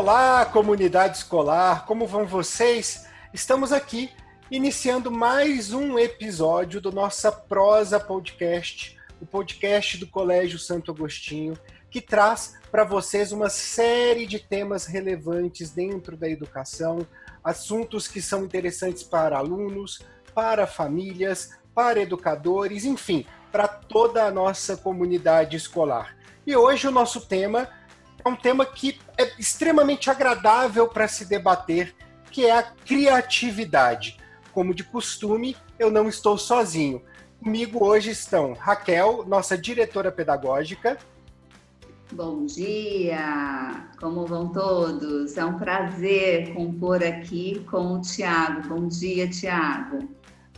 Olá, comunidade escolar, como vão vocês? Estamos aqui iniciando mais um episódio do nossa Prosa Podcast, o podcast do Colégio Santo Agostinho, que traz para vocês uma série de temas relevantes dentro da educação, assuntos que são interessantes para alunos, para famílias, para educadores, enfim, para toda a nossa comunidade escolar. E hoje o nosso tema é um tema que é extremamente agradável para se debater, que é a criatividade. Como de costume, eu não estou sozinho. Comigo hoje estão Raquel, nossa diretora pedagógica. Bom dia! Como vão todos? É um prazer compor aqui com o Tiago. Bom dia, Tiago.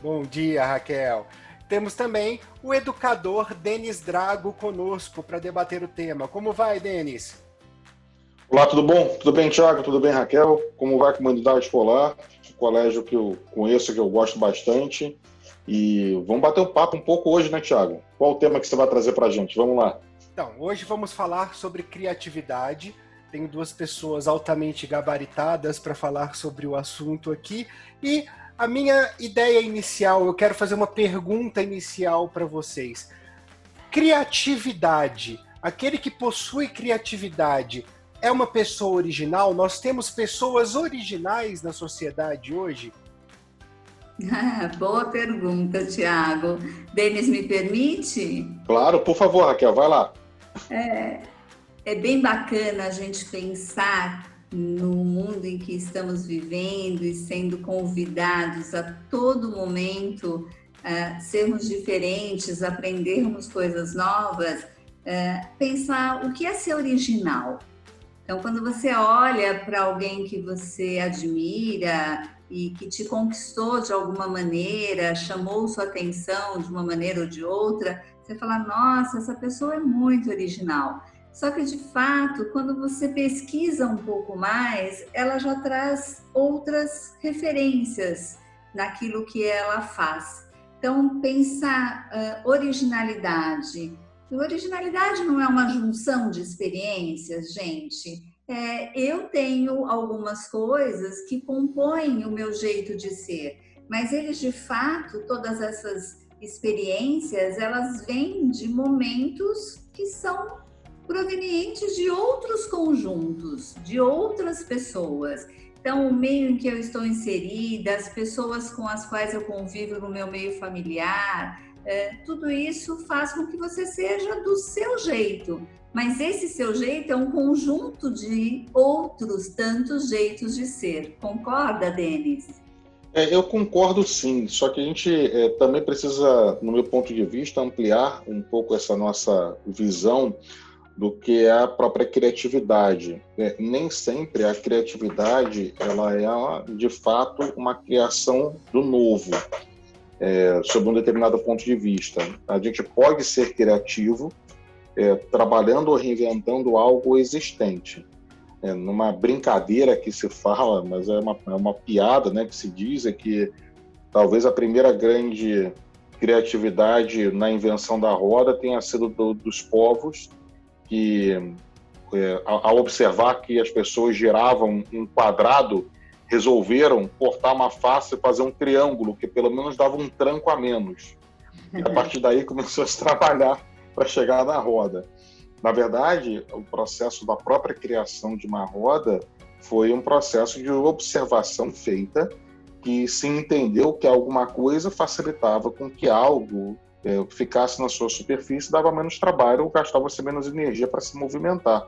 Bom dia, Raquel. Temos também o educador Denis Drago conosco para debater o tema. Como vai, Denis? Olá, tudo bom? Tudo bem, Tiago? Tudo bem, Raquel? Como vai a comunidade escolar? Um colégio que eu conheço, que eu gosto bastante. E vamos bater um papo um pouco hoje, né, Tiago? Qual o tema que você vai trazer para a gente? Vamos lá. Então, hoje vamos falar sobre criatividade. Tenho duas pessoas altamente gabaritadas para falar sobre o assunto aqui. E a minha ideia inicial, eu quero fazer uma pergunta inicial para vocês. Criatividade, aquele que possui criatividade, é uma pessoa original? Nós temos pessoas originais na sociedade hoje? Boa pergunta, Tiago. Denis, me permite? Claro, por favor, Raquel, vai lá. É, é bem bacana a gente pensar no mundo em que estamos vivendo e sendo convidados a todo momento a sermos diferentes, aprendermos coisas novas, pensar o que é ser original. Então, quando você olha para alguém que você admira e que te conquistou de alguma maneira, chamou sua atenção de uma maneira ou de outra, você fala: nossa, essa pessoa é muito original. Só que, de fato, quando você pesquisa um pouco mais, ela já traz outras referências naquilo que ela faz. Então, pensar uh, originalidade. E originalidade não é uma junção de experiências, gente. É, eu tenho algumas coisas que compõem o meu jeito de ser, mas eles, de fato, todas essas experiências, elas vêm de momentos que são provenientes de outros conjuntos, de outras pessoas. Então, o meio em que eu estou inserida, as pessoas com as quais eu convivo no meu meio familiar, é, tudo isso faz com que você seja do seu jeito. Mas esse seu jeito é um conjunto de outros tantos jeitos de ser. Concorda, Denis? É, eu concordo sim, só que a gente é, também precisa, no meu ponto de vista, ampliar um pouco essa nossa visão do que é a própria criatividade. É, nem sempre a criatividade ela é de fato uma criação do novo, é, sob um determinado ponto de vista. A gente pode ser criativo é, trabalhando ou reinventando algo existente. É, numa brincadeira que se fala, mas é uma, é uma piada né, que se diz, é que talvez a primeira grande criatividade na invenção da roda tenha sido do, dos povos que, é, ao observar que as pessoas giravam um quadrado, resolveram cortar uma face e fazer um triângulo, que pelo menos dava um tranco a menos. E a partir daí começou a se trabalhar para chegar na roda. Na verdade, o processo da própria criação de uma roda foi um processo de observação feita que se entendeu que alguma coisa facilitava com que algo é, ficasse na sua superfície, dava menos trabalho ou gastava-se menos energia para se movimentar.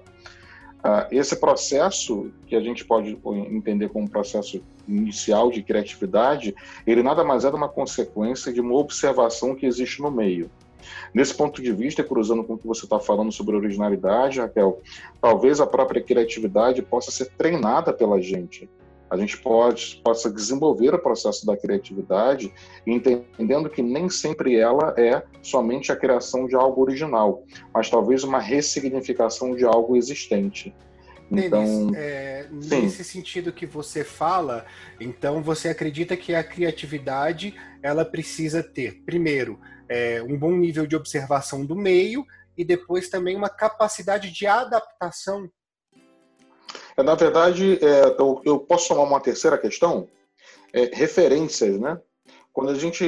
Ah, esse processo, que a gente pode entender como um processo inicial de criatividade, ele nada mais é uma consequência de uma observação que existe no meio. Nesse ponto de vista, cruzando com o que você está falando sobre originalidade, Raquel, talvez a própria criatividade possa ser treinada pela gente a gente pode possa desenvolver o processo da criatividade, entendendo que nem sempre ela é somente a criação de algo original, mas talvez uma ressignificação de algo existente. Então, Denis, é, nesse sentido que você fala, então você acredita que a criatividade ela precisa ter, primeiro, é, um bom nível de observação do meio e depois também uma capacidade de adaptação na verdade, é, eu, eu, posso somar uma terceira questão? É, referências, né? Quando a gente,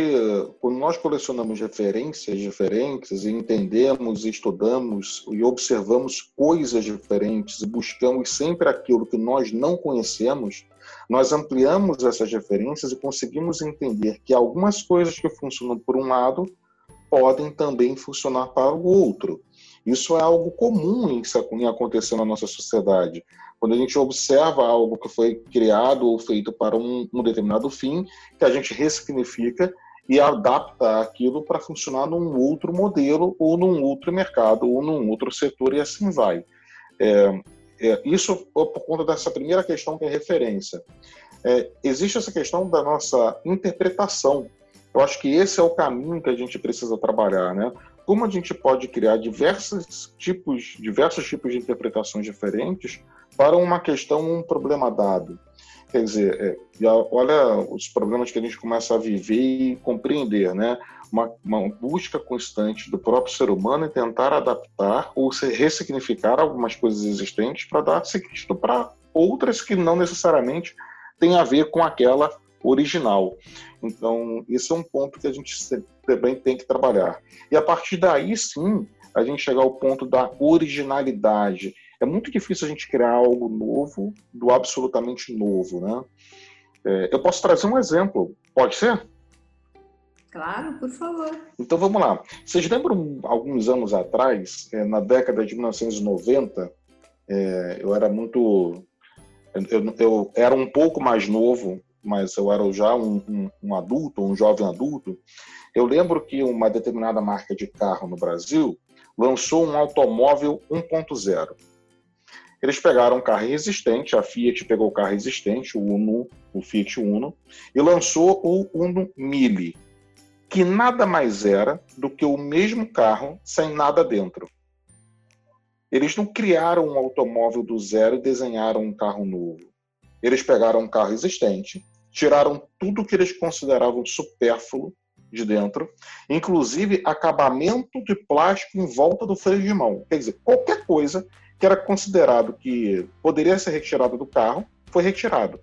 quando nós colecionamos referências diferentes e entendemos, estudamos e observamos coisas diferentes e buscamos sempre aquilo que nós não conhecemos, nós ampliamos essas referências e conseguimos entender que algumas coisas que funcionam por um lado podem também funcionar para o outro. Isso é algo comum em acontecer na nossa sociedade. Quando a gente observa algo que foi criado ou feito para um, um determinado fim, que a gente ressignifica e adapta aquilo para funcionar num outro modelo, ou num outro mercado, ou num outro setor, e assim vai. É, é, isso por conta dessa primeira questão que é referência. É, existe essa questão da nossa interpretação. Eu acho que esse é o caminho que a gente precisa trabalhar, né? Como a gente pode criar diversos tipos, diversos tipos de interpretações diferentes para uma questão, um problema dado. Quer dizer, é, olha os problemas que a gente começa a viver e compreender, né? Uma, uma, busca constante do próprio ser humano em tentar adaptar ou ressignificar algumas coisas existentes para dar sentido para outras que não necessariamente têm a ver com aquela original. Então, esse é um ponto que a gente também tem que trabalhar. E a partir daí, sim, a gente chegar ao ponto da originalidade é muito difícil a gente criar algo novo do absolutamente novo, né? É, eu posso trazer um exemplo, pode ser? Claro, por favor. Então vamos lá. Vocês lembram alguns anos atrás, é, na década de 1990, é, eu era muito. Eu, eu, era um pouco mais novo, mas eu era já um, um, um adulto, um jovem adulto. Eu lembro que uma determinada marca de carro no Brasil lançou um automóvel 1.0. Eles pegaram um carro existente, a Fiat pegou o carro existente, o Uno, o Fiat Uno, e lançou o Uno Mille, que nada mais era do que o mesmo carro sem nada dentro. Eles não criaram um automóvel do zero e desenharam um carro novo. Eles pegaram um carro existente, tiraram tudo que eles consideravam supérfluo de dentro, inclusive acabamento de plástico em volta do freio de mão. Quer dizer, qualquer coisa que era considerado que poderia ser retirado do carro, foi retirado.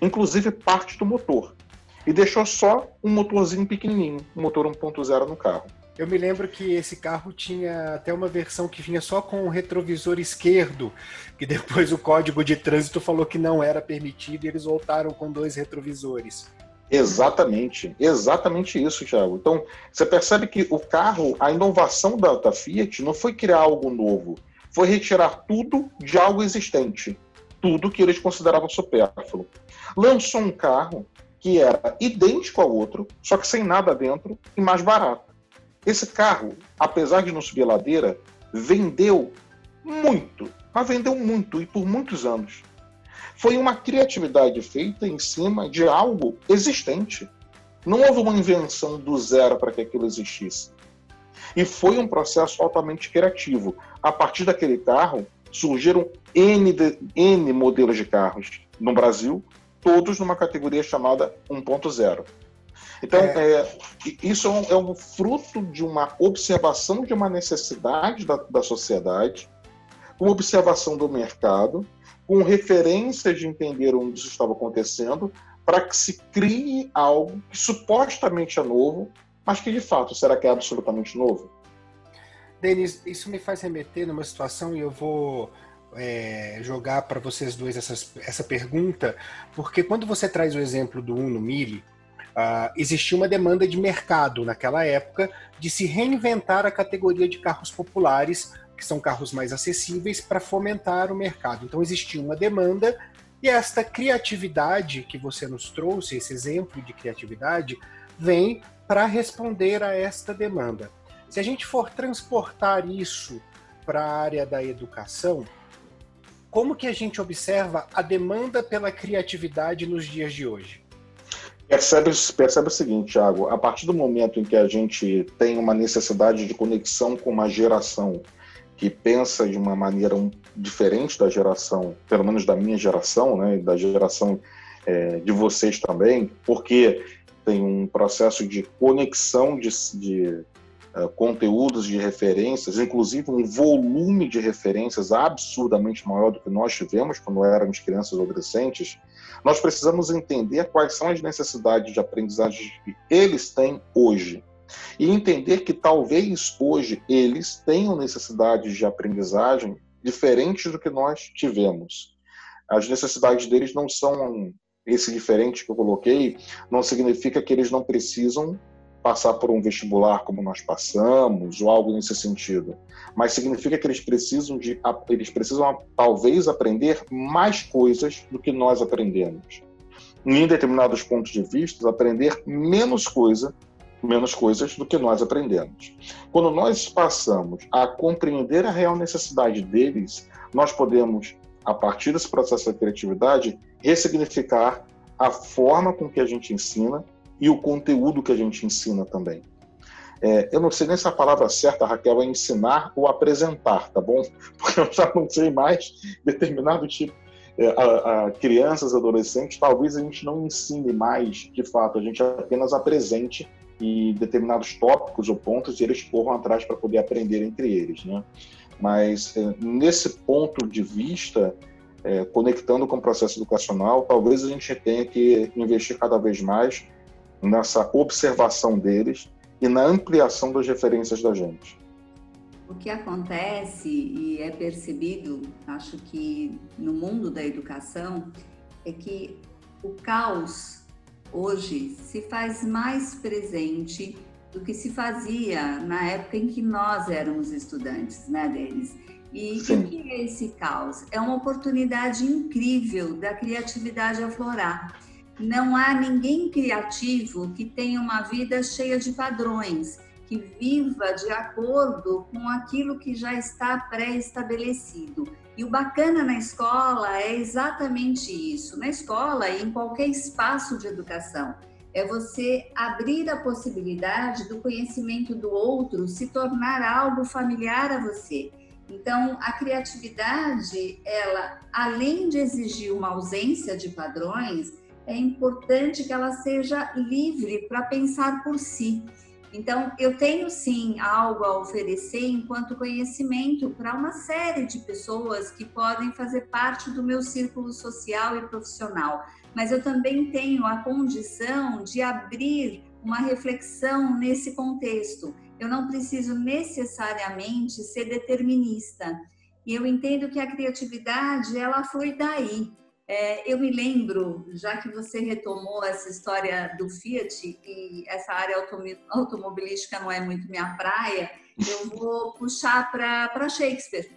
Inclusive parte do motor. E deixou só um motorzinho pequenininho, um motor 1.0 no carro. Eu me lembro que esse carro tinha até uma versão que vinha só com o retrovisor esquerdo, que depois o código de trânsito falou que não era permitido e eles voltaram com dois retrovisores. Exatamente, exatamente isso, Thiago. Então, você percebe que o carro, a inovação da, da Fiat não foi criar algo novo, foi retirar tudo de algo existente, tudo que eles consideravam supérfluo. Lançou um carro que era idêntico ao outro, só que sem nada dentro e mais barato. Esse carro, apesar de não subir a ladeira, vendeu muito, mas vendeu muito e por muitos anos. Foi uma criatividade feita em cima de algo existente. Não houve uma invenção do zero para que aquilo existisse. E foi um processo altamente criativo. A partir daquele carro, surgiram N, de, N modelos de carros no Brasil, todos numa categoria chamada 1.0. Então, é. É, isso é um, é um, fruto de uma observação de uma necessidade da, da sociedade, uma observação do mercado, com referências de entender onde isso estava acontecendo, para que se crie algo que supostamente é novo, mas que de fato será que é absolutamente novo? Denis, isso me faz remeter numa situação e eu vou é, jogar para vocês dois essas, essa pergunta, porque quando você traz o exemplo do Uno Mille, uh, existia uma demanda de mercado naquela época de se reinventar a categoria de carros populares, que são carros mais acessíveis, para fomentar o mercado. Então existia uma demanda e esta criatividade que você nos trouxe, esse exemplo de criatividade, vem para responder a esta demanda. Se a gente for transportar isso para a área da educação, como que a gente observa a demanda pela criatividade nos dias de hoje? Percebe, percebe o seguinte, Thiago, a partir do momento em que a gente tem uma necessidade de conexão com uma geração que pensa de uma maneira diferente da geração, pelo menos da minha geração, né, da geração é, de vocês também, porque tem um processo de conexão de, de uh, conteúdos de referências, inclusive um volume de referências absurdamente maior do que nós tivemos quando éramos crianças ou adolescentes, nós precisamos entender quais são as necessidades de aprendizagem que eles têm hoje. E entender que talvez hoje eles tenham necessidades de aprendizagem diferentes do que nós tivemos. As necessidades deles não são esse diferente que eu coloquei, não significa que eles não precisam passar por um vestibular como nós passamos ou algo nesse sentido, mas significa que eles precisam de eles precisam talvez aprender mais coisas do que nós aprendemos. Em determinados pontos de vista, aprender menos coisa menos coisas do que nós aprendemos. Quando nós passamos a compreender a real necessidade deles, nós podemos, a partir desse processo da criatividade, ressignificar a forma com que a gente ensina e o conteúdo que a gente ensina também. É, eu não sei nem se a palavra certa, Raquel, é ensinar ou apresentar, tá bom? Porque eu já não sei mais determinado tipo. É, a, a crianças, adolescentes, talvez a gente não ensine mais, de fato, a gente apenas apresente e determinados tópicos ou pontos e eles corram atrás para poder aprender entre eles, né? Mas é, nesse ponto de vista, é, conectando com o processo educacional, talvez a gente tenha que investir cada vez mais nessa observação deles e na ampliação das referências da gente. O que acontece e é percebido, acho que no mundo da educação, é que o caos hoje se faz mais presente do que se fazia na época em que nós éramos estudantes, né, deles. E Sim. o que é esse caos? É uma oportunidade incrível da criatividade aflorar. Não há ninguém criativo que tenha uma vida cheia de padrões, que viva de acordo com aquilo que já está pré-estabelecido. E o bacana na escola é exatamente isso. Na escola e em qualquer espaço de educação, é você abrir a possibilidade do conhecimento do outro se tornar algo familiar a você. Então, a criatividade, ela, além de exigir uma ausência de padrões, é importante que ela seja livre para pensar por si. Então, eu tenho sim algo a oferecer enquanto conhecimento para uma série de pessoas que podem fazer parte do meu círculo social e profissional, mas eu também tenho a condição de abrir uma reflexão nesse contexto. Eu não preciso necessariamente ser determinista. E eu entendo que a criatividade, ela foi daí. É, eu me lembro, já que você retomou essa história do Fiat, e essa área automobilística não é muito minha praia, eu vou puxar para Shakespeare.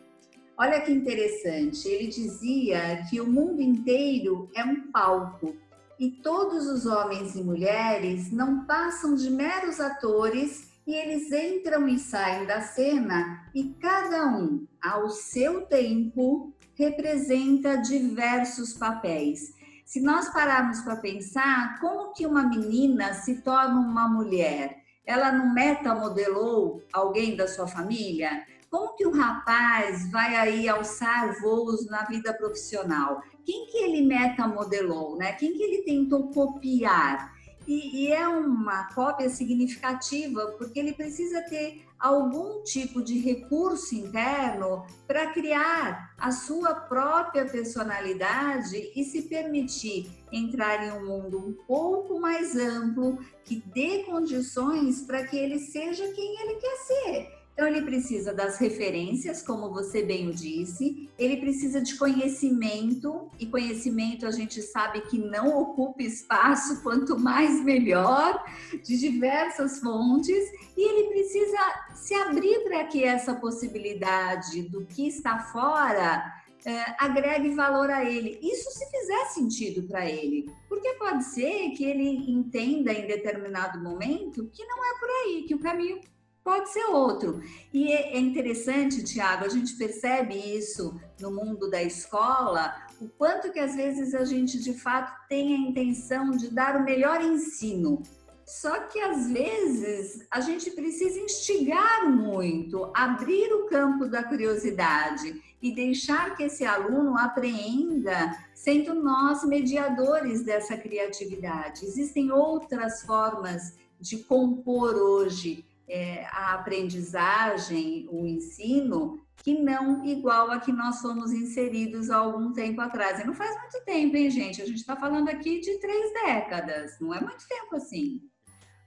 Olha que interessante, ele dizia que o mundo inteiro é um palco e todos os homens e mulheres não passam de meros atores e eles entram e saem da cena e cada um, ao seu tempo, representa diversos papéis. Se nós pararmos para pensar, como que uma menina se torna uma mulher? Ela não metamodelou alguém da sua família? Como que um rapaz vai aí alçar voos na vida profissional? Quem que ele metamodelou, né? Quem que ele tentou copiar? E, e, é uma cópia significativa, porque ele precisa ter algum tipo de recurso interno para criar a sua própria personalidade e se permitir entrar em um mundo um pouco mais amplo, que dê condições para que ele seja quem ele quer ser. Então, ele precisa das referências, como você bem o disse, ele precisa de conhecimento, e conhecimento a gente sabe que não ocupa espaço, quanto mais melhor, de diversas fontes, e ele precisa se abrir para que essa possibilidade do que está fora é, agregue valor a ele. Isso se fizer sentido para ele. Porque pode ser que ele entenda em determinado momento que não é por aí, que o caminho pode ser outro. E é, é interessante, Tiago, a gente percebe isso no mundo da escola, o quanto que às vezes a gente de fato tem a intenção de dar o melhor ensino. Só que às vezes a gente precisa instigar muito, abrir o campo da curiosidade e deixar que esse aluno apreenda, sendo nós mediadores dessa criatividade. Existem outras formas de compor hoje é, a aprendizagem, o ensino, que não igual a que nós fomos inseridos há algum tempo atrás. E não faz muito tempo, hein, gente? A gente está falando aqui de três décadas, não é muito tempo assim.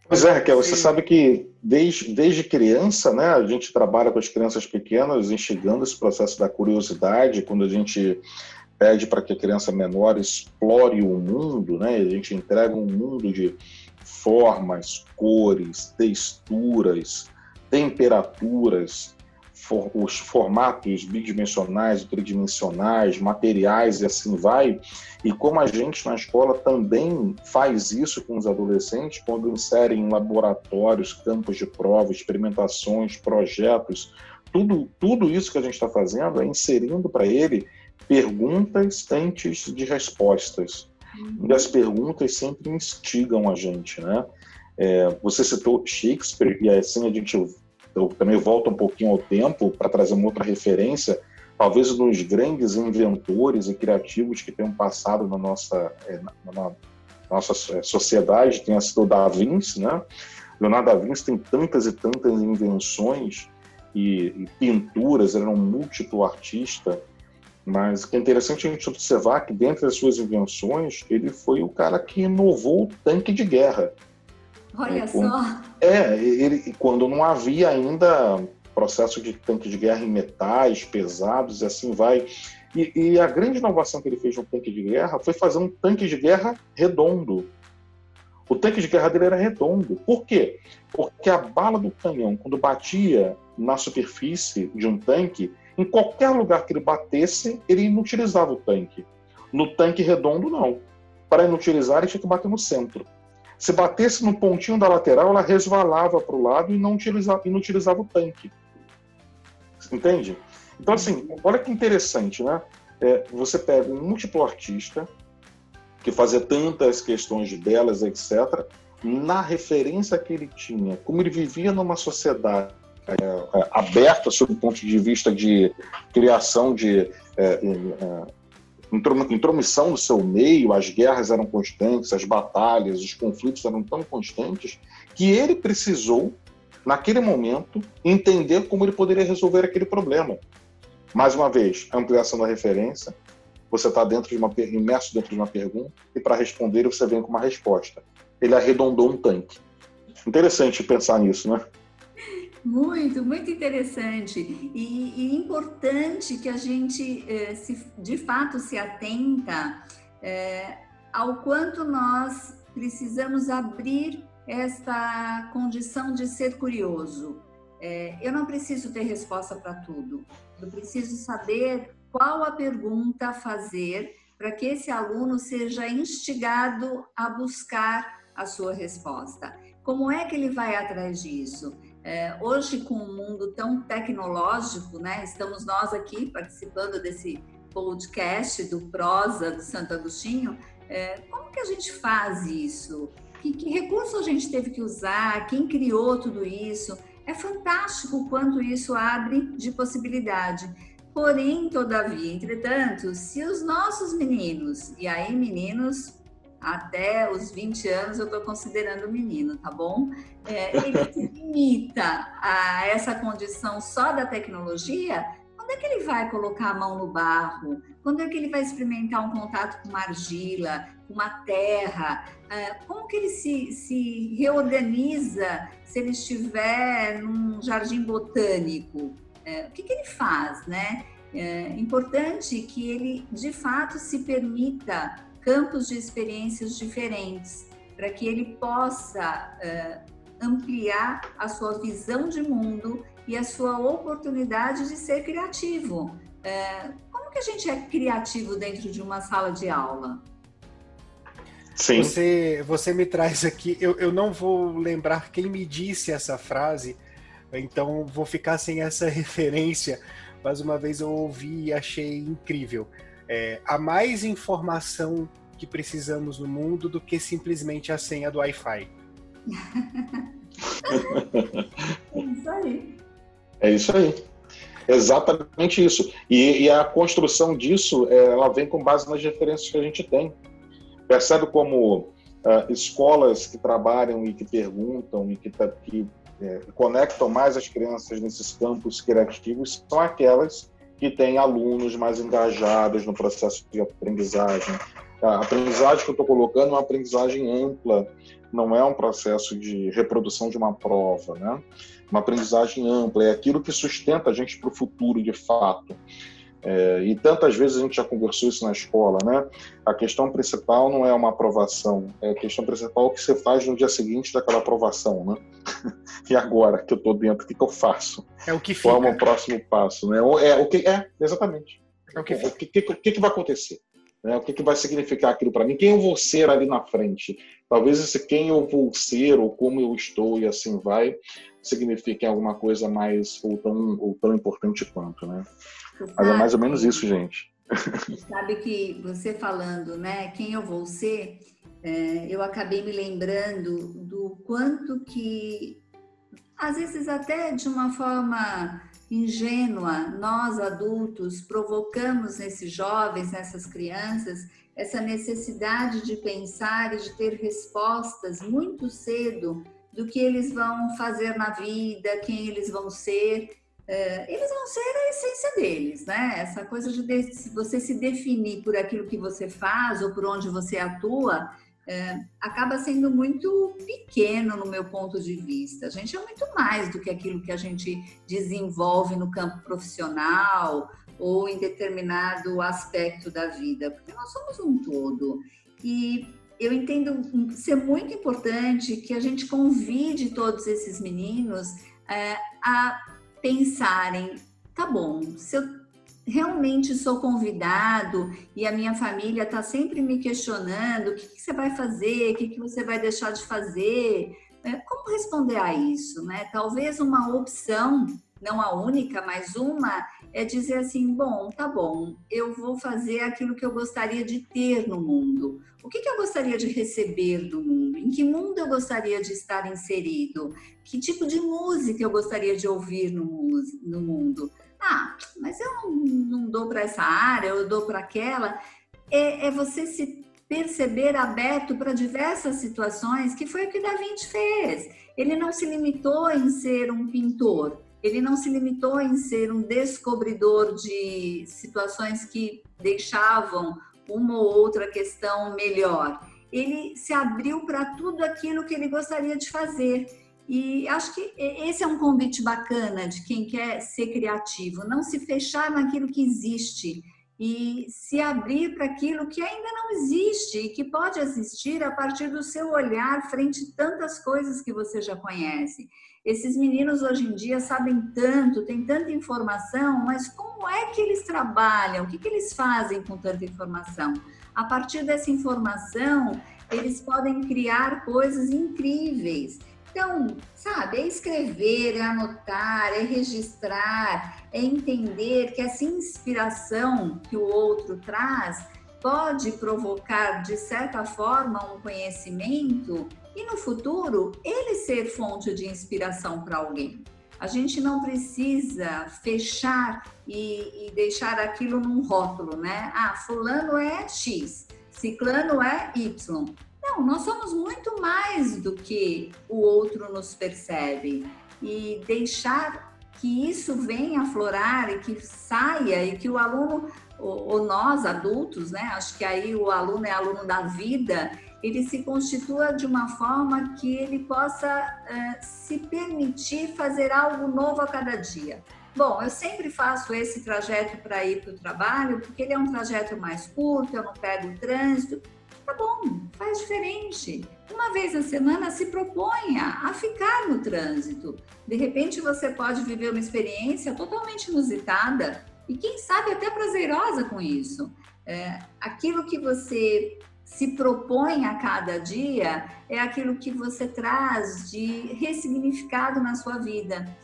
Pois é, Raquel, você sabe que desde, desde criança, né, a gente trabalha com as crianças pequenas, instigando esse processo da curiosidade, quando a gente pede para que a criança menor explore o mundo, né, a gente entrega um mundo de formas, cores, texturas, temperaturas, for, os formatos bidimensionais, tridimensionais, materiais e assim vai. E como a gente na escola também faz isso com os adolescentes, quando inserem em laboratórios, campos de prova, experimentações, projetos, tudo, tudo isso que a gente está fazendo é inserindo para ele perguntas antes de respostas. E as perguntas sempre instigam a gente, né? É, você citou Shakespeare, e assim a gente eu também volto um pouquinho ao tempo para trazer uma outra referência, talvez um dos grandes inventores e criativos que tenham passado na nossa, é, na, na nossa é, sociedade tenha sido o Da Vinci, né? Leonardo da Vinci tem tantas e tantas invenções e, e pinturas, era um múltiplo artista, mas o que é interessante a gente observar que, dentre as suas invenções, ele foi o cara que inovou o tanque de guerra. Olha é, só. É, ele, quando não havia ainda processo de tanque de guerra em metais pesados e assim vai. E, e, a grande inovação que ele fez no tanque de guerra foi fazer um tanque de guerra redondo. O tanque de guerra dele era redondo. Por quê? Porque a bala do canhão, quando batia na superfície de um tanque, em qualquer lugar que ele batesse, ele inutilizava o tanque. No tanque redondo, não. Para inutilizar, ele tinha que bater no centro. Se batesse no pontinho da lateral, ela resvalava para o lado e não utilizava, inutilizava o tanque. Entende? Então, assim, olha que interessante, né? É, você pega um múltiplo artista que fazia tantas questões belas, etc., na referência que ele tinha, como ele vivia numa sociedade é, é, aberta sob o ponto de vista de criação de é, intromissão no seu meio, as guerras eram constantes, as batalhas, os conflitos eram tão constantes, que ele precisou, naquele momento, entender como ele poderia resolver aquele problema. Mais uma vez, ampliação da referência, você está dentro de uma imerso dentro de uma pergunta e para responder você vem com uma resposta. Ele arredondou um tanque. Interessante pensar nisso, né? Muito, muito interessante e, e importante que a gente eh, se, de fato se atenta eh, ao quanto nós precisamos abrir esta condição de ser curioso. Eh, eu não preciso ter resposta para tudo. Eu preciso saber qual a pergunta fazer para que esse aluno seja instigado a buscar a sua resposta. Como é que ele vai atrás disso? É, hoje, com um mundo tão tecnológico, né, estamos nós aqui participando desse podcast do Prosa do Santo Agostinho. É, como que a gente faz isso? Que, que recurso a gente teve que usar? Quem criou tudo isso? É fantástico o quanto isso abre de possibilidade. Porém, todavia, entretanto, se os nossos meninos, e aí meninos até os 20 anos eu estou considerando menino, tá bom? É, ele se limita a essa condição só da tecnologia, quando é que ele vai colocar a mão no barro? Quando é que ele vai experimentar um contato com uma argila, com uma terra? É, como que ele se, se reorganiza se ele estiver num jardim botânico? É, o que, que ele faz, né? É importante que ele, de fato, se permita campos de experiências diferentes, para que ele possa uh, ampliar a sua visão de mundo e a sua oportunidade de ser criativo. Uh, como que a gente é criativo dentro de uma sala de aula? Sim. Você, você me traz aqui, eu, eu não vou lembrar quem me disse essa frase, então vou ficar sem essa referência, mas uma vez eu ouvi e achei incrível. É, há mais informação que precisamos no mundo do que simplesmente a senha do Wi-Fi. é isso aí. É isso aí. Exatamente isso. E, e, a construção disso, é, ela vem com base nas referências que a gente tem. Percebe como uh, escolas que trabalham e que perguntam e que, que é, conectam mais as crianças nesses campos criativos são aquelas que têm alunos mais engajados no processo de aprendizagem. A aprendizagem que eu estou colocando é uma aprendizagem ampla, não é um processo de reprodução de uma prova, né? Uma aprendizagem ampla, é aquilo que sustenta a gente para o futuro, de fato. É, e tantas vezes a gente já conversou isso na escola, né? A questão principal não é uma aprovação, é a questão principal o que você faz no dia seguinte daquela aprovação, né? e agora que eu estou dentro, o que, que, eu faço? É o que fica. Qual é o próximo passo, né? É o que é, exatamente. É o que, o que, que, que vai acontecer? Né? O que, que vai significar aquilo para mim? Quem eu vou ser ali na frente? Talvez esse quem eu vou ser ou como eu estou e assim vai signifique alguma coisa mais ou tão, ou tão importante quanto, né? Mas é mais ou menos isso, gente. Sabe que você falando, né? Quem eu vou ser? É, eu acabei me lembrando do quanto que, às vezes até de uma forma ingênua, nós adultos provocamos nesses jovens, nessas crianças, essa necessidade de pensar e de ter respostas muito cedo do que eles vão fazer na vida, quem eles vão ser. É, eles vão ser a essência deles, né? Essa coisa de você se definir por aquilo que você faz ou por onde você atua, é, acaba sendo muito pequeno no meu ponto de vista. A gente é muito mais do que aquilo que a gente desenvolve no campo profissional ou em determinado aspecto da vida, porque nós somos um todo. E eu entendo ser muito importante que a gente convide todos esses meninos é, a pensarem: tá bom, se eu realmente sou convidado e a minha família está sempre me questionando o que, que, você vai fazer, o que, que você vai deixar de fazer, é, como responder a isso, né? Talvez uma opção, não a única, mas uma, é dizer assim, bom, tá bom, eu vou fazer aquilo que eu gostaria de ter no mundo. O que, que eu gostaria de receber do mundo? Em que mundo eu gostaria de estar inserido? Que tipo de música eu gostaria de ouvir no, no mundo? Ah, mas eu não, não dou para essa área, eu dou para aquela. É, é, você se perceber aberto para diversas situações, que foi o que Da Vinci fez. Ele não se limitou em ser um pintor, ele não se limitou em ser um descobridor de situações que deixavam uma ou outra questão melhor. Ele se abriu para tudo aquilo que ele gostaria de fazer. E acho que esse é um convite bacana de quem quer ser criativo, não se fechar naquilo que existe e se abrir para aquilo que ainda não existe e que pode existir a partir do seu olhar frente a tantas coisas que você já conhece. Esses meninos hoje em dia sabem tanto, têm tanta informação, mas como é que eles trabalham? O que, que eles fazem com tanta informação? A partir dessa informação, eles podem criar coisas incríveis. Então, sabe, é escrever, é anotar, é registrar, é entender que essa inspiração que o outro traz pode provocar, de certa forma, um conhecimento e no futuro ele ser fonte de inspiração para alguém. A gente não precisa fechar e, e, deixar aquilo num rótulo, né? Ah, fulano é X, ciclano é Y. Não, nós somos muito mais do que o outro nos percebe. E deixar que isso venha aflorar e que saia e que o aluno, ou nós adultos, né? Acho que aí o aluno é aluno da vida, ele se constitua de uma forma que ele possa uh, se permitir fazer algo novo a cada dia. Bom, eu sempre faço esse trajeto para ir para o trabalho, porque ele é um trajeto mais curto, eu não pego o trânsito, Tá bom, faz diferente. Uma vez na semana se proponha a ficar no trânsito. De repente você pode viver uma experiência totalmente inusitada e quem sabe até prazerosa com isso. É, aquilo que você se propõe a cada dia é aquilo que você traz de ressignificado na sua vida.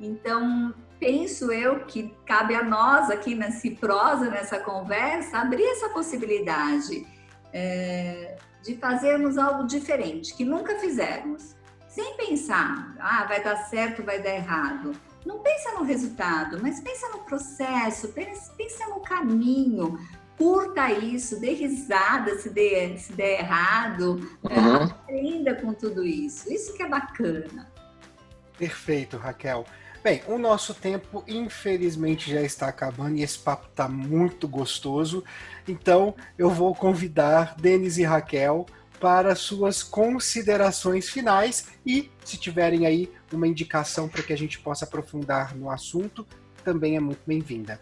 Então, penso eu que cabe a nós aqui nessa prosa, nessa conversa, abrir essa possibilidade é, de fazermos algo diferente, que nunca fizemos, sem pensar, ah, vai dar certo, vai dar errado. Não pensa no resultado, mas pensa no processo, pensa, no caminho, curta isso, dê risada se der, se der errado, é, uhum. aprenda com tudo isso. Isso que é bacana. Perfeito, Raquel. Bem, o nosso tempo infelizmente já está acabando e esse papo está muito gostoso. Então eu vou convidar Denis e Raquel para suas considerações finais e, se tiverem aí uma indicação para que a gente possa aprofundar no assunto, também é muito bem-vinda.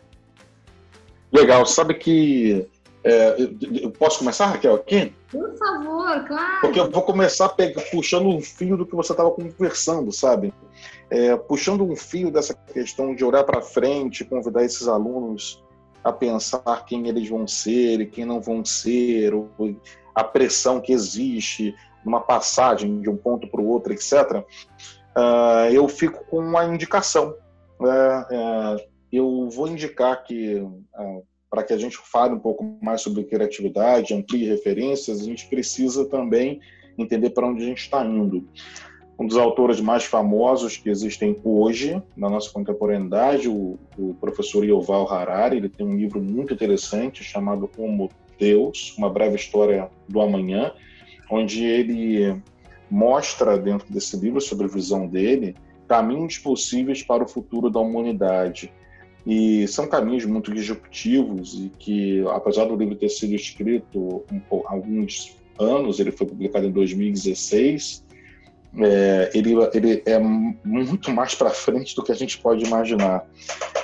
Legal, sabe que. É, eu posso começar, Raquel, aqui? Por favor, claro. Porque eu vou começar puxando um fio do que você estava conversando, sabe? É, puxando um fio dessa questão de olhar para frente, convidar esses alunos a pensar quem eles vão ser e quem não vão ser, ou a pressão que existe numa passagem de um ponto para o outro, etc. Uh, ah, eu fico com uma indicação. Uh, uh, eu vou indicar que, para que a gente fale um pouco mais sobre criatividade, amplie referências, a gente precisa também entender para onde a gente está indo. Um dos autores mais famosos que existem hoje na nossa contemporaneidade, o, o professor Yuval Harari, ele tem um livro muito interessante chamado Homo Deus, uma breve história do amanhã, onde ele mostra dentro desse livro, sobre a visão dele, caminhos possíveis para o futuro da humanidade. E são caminhos muito disruptivos e que, apesar do livro ter sido escrito há alguns anos, ele foi publicado em 2016, é, ele, ele é muito mais para frente do que a gente pode imaginar.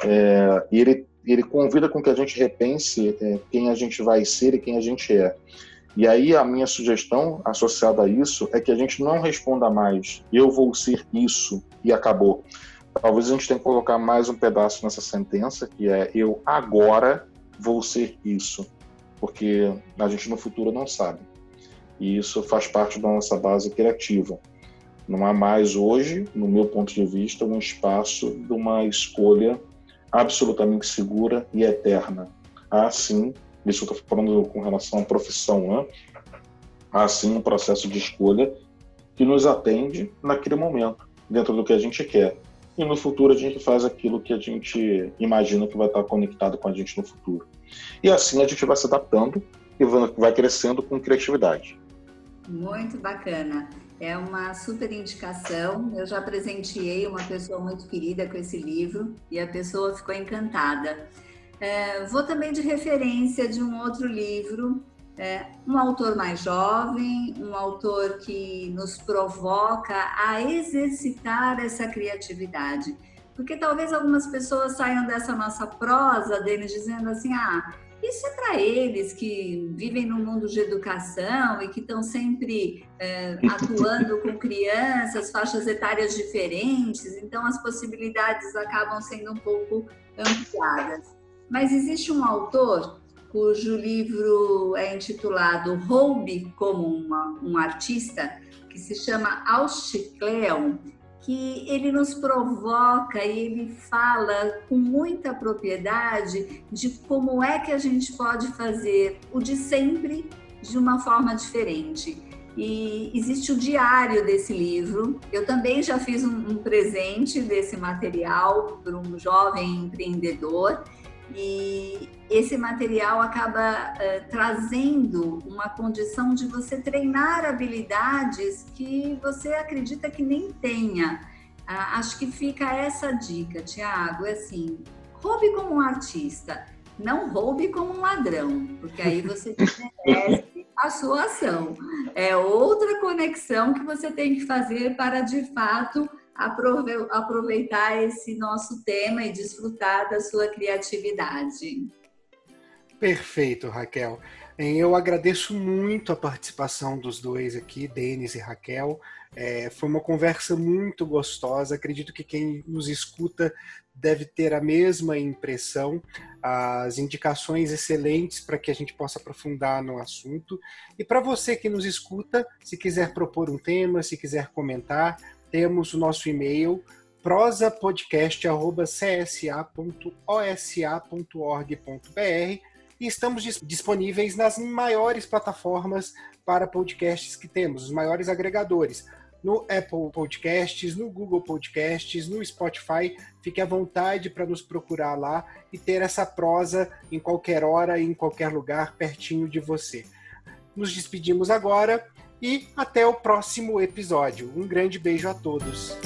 É, e ele ele convida com que a gente repense é, quem a gente vai ser e quem a gente é. E aí a minha sugestão associada a isso é que a gente não responda mais eu vou ser isso e acabou. Talvez a gente tenha que colocar mais um pedaço nessa sentença que é eu agora vou ser isso, porque a gente no futuro não sabe. E isso faz parte da nossa base criativa. Não há mais hoje, no meu ponto de vista, um espaço de uma escolha absolutamente segura e eterna. Há sim, isso eu estou falando com relação à profissão, né? há sim um processo de escolha que nos atende naquele momento, dentro do que a gente quer. E no futuro a gente faz aquilo que a gente imagina que vai estar conectado com a gente no futuro. E assim a gente vai se adaptando e vai crescendo com criatividade. Muito bacana. É uma super indicação. Eu já presenteei uma pessoa muito querida com esse livro e a pessoa ficou encantada. É, vou também de referência de um outro livro, é, um autor mais jovem, um autor que nos provoca a exercitar essa criatividade. Porque talvez algumas pessoas saiam dessa nossa prosa deles dizendo assim: ah, isso é para eles que vivem no mundo de educação e que estão sempre é, atuando com crianças, faixas etárias diferentes, então as possibilidades acabam sendo um pouco ampliadas. Mas existe um autor cujo livro é intitulado Roube como uma, um artista, que se chama Auschicleon, que ele nos provoca e ele fala com muita propriedade de como é que a gente pode fazer o de sempre de uma forma diferente. E existe o diário desse livro. Eu também já fiz um, presente desse material para um jovem empreendedor e esse material acaba uh, trazendo uma condição de você treinar habilidades que você acredita que nem tenha. Uh, acho que fica essa dica, Tiago, é assim, roube como um artista, não roube como um ladrão, porque aí você desmerece a sua ação. É outra conexão que você tem que fazer para, de fato, aproveitar esse nosso tema e desfrutar da sua criatividade. Perfeito, Raquel. Eu agradeço muito a participação dos dois aqui, Denis e Raquel. É, foi uma conversa muito gostosa. Acredito que quem nos escuta deve ter a mesma impressão. As indicações excelentes para que a gente possa aprofundar no assunto. E para você que nos escuta, se quiser propor um tema, se quiser comentar, temos o nosso e-mail prosapodcast.osa.org.br e estamos disponíveis nas maiores plataformas para podcasts que temos, os maiores agregadores. No Apple Podcasts, no Google Podcasts, no Spotify. Fique à vontade para nos procurar lá e ter essa prosa em qualquer hora e em qualquer lugar pertinho de você. Nos despedimos agora e até o próximo episódio. Um grande beijo a todos.